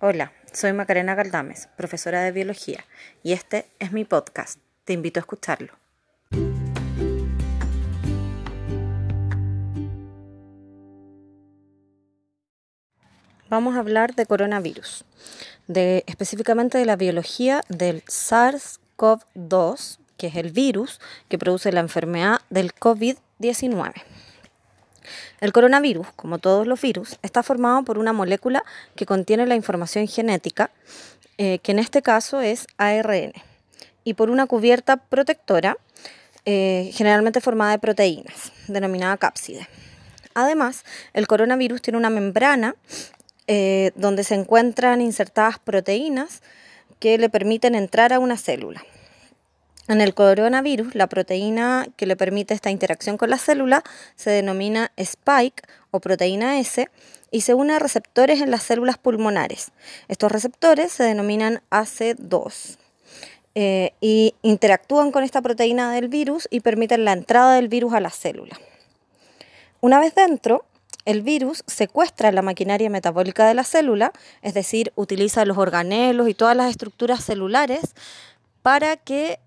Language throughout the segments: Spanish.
Hola, soy Macarena Galdames, profesora de biología, y este es mi podcast. Te invito a escucharlo. Vamos a hablar de coronavirus, de, específicamente de la biología del SARS-CoV-2, que es el virus que produce la enfermedad del COVID-19. El coronavirus, como todos los virus, está formado por una molécula que contiene la información genética, eh, que en este caso es ARN, y por una cubierta protectora, eh, generalmente formada de proteínas, denominada cápside. Además, el coronavirus tiene una membrana eh, donde se encuentran insertadas proteínas que le permiten entrar a una célula. En el coronavirus, la proteína que le permite esta interacción con la célula se denomina spike o proteína S y se une a receptores en las células pulmonares. Estos receptores se denominan AC2 eh, y interactúan con esta proteína del virus y permiten la entrada del virus a la célula. Una vez dentro, el virus secuestra la maquinaria metabólica de la célula, es decir, utiliza los organelos y todas las estructuras celulares para que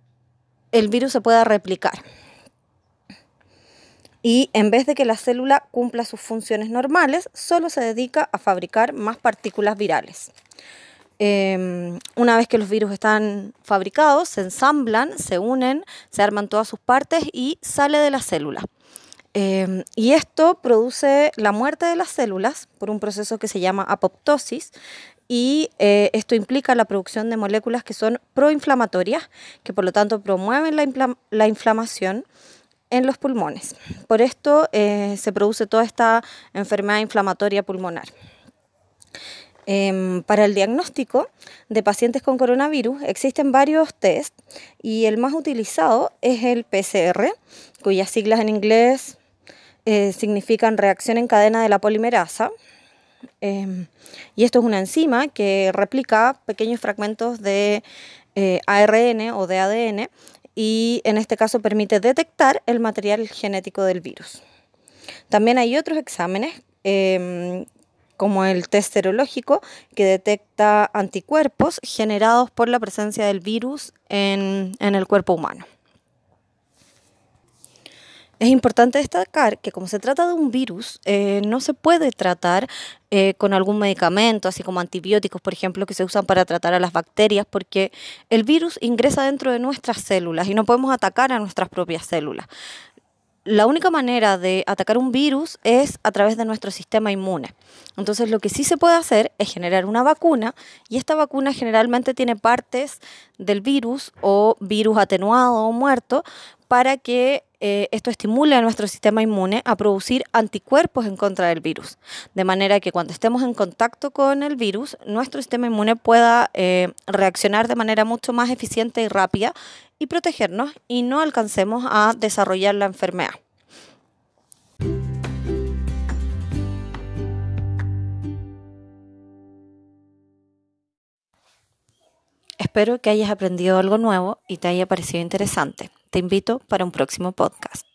el virus se pueda replicar. Y en vez de que la célula cumpla sus funciones normales, solo se dedica a fabricar más partículas virales. Em, una vez que los virus están fabricados, se ensamblan, se unen, se arman todas sus partes y sale de la célula. Em, y esto produce la muerte de las células por un proceso que se llama apoptosis, y eh, esto implica la producción de moléculas que son proinflamatorias, que por lo tanto promueven la, inflamación en los pulmones. Por esto eh, se produce toda esta enfermedad inflamatoria pulmonar. Em, para el diagnóstico de pacientes con coronavirus existen varios test y el más utilizado es el PCR, cuyas siglas en inglés eh, significan reacción en cadena de la polimerasa, Em, y esto es una enzima que replica pequeños fragmentos de eh, ARN o de ADN y en este caso permite detectar el material genético del virus. También hay otros exámenes em, como el test serológico que detecta anticuerpos generados por la presencia del virus en el cuerpo humano. Es importante destacar que como se trata de un virus, eh, no se puede tratar eh, con algún medicamento, así como antibióticos, por ejemplo, que se usan para tratar a las bacterias, porque el virus ingresa dentro de nuestras células y no podemos atacar a nuestras propias células. La única manera de atacar un virus es a través de nuestro sistema inmune. Entonces lo que sí se puede hacer es generar una vacuna y esta vacuna generalmente tiene partes del virus o virus atenuado o muerto para que eh, esto estimule a nuestro sistema inmune a producir anticuerpos en contra del virus, de manera que cuando estemos en contacto con el virus, nuestro sistema inmune pueda eh, reaccionar de manera mucho más eficiente y rápida y protegernos y no alcancemos a desarrollar la enfermedad. Espero que hayas aprendido algo nuevo y te haya parecido interesante. Te invito para un próximo podcast.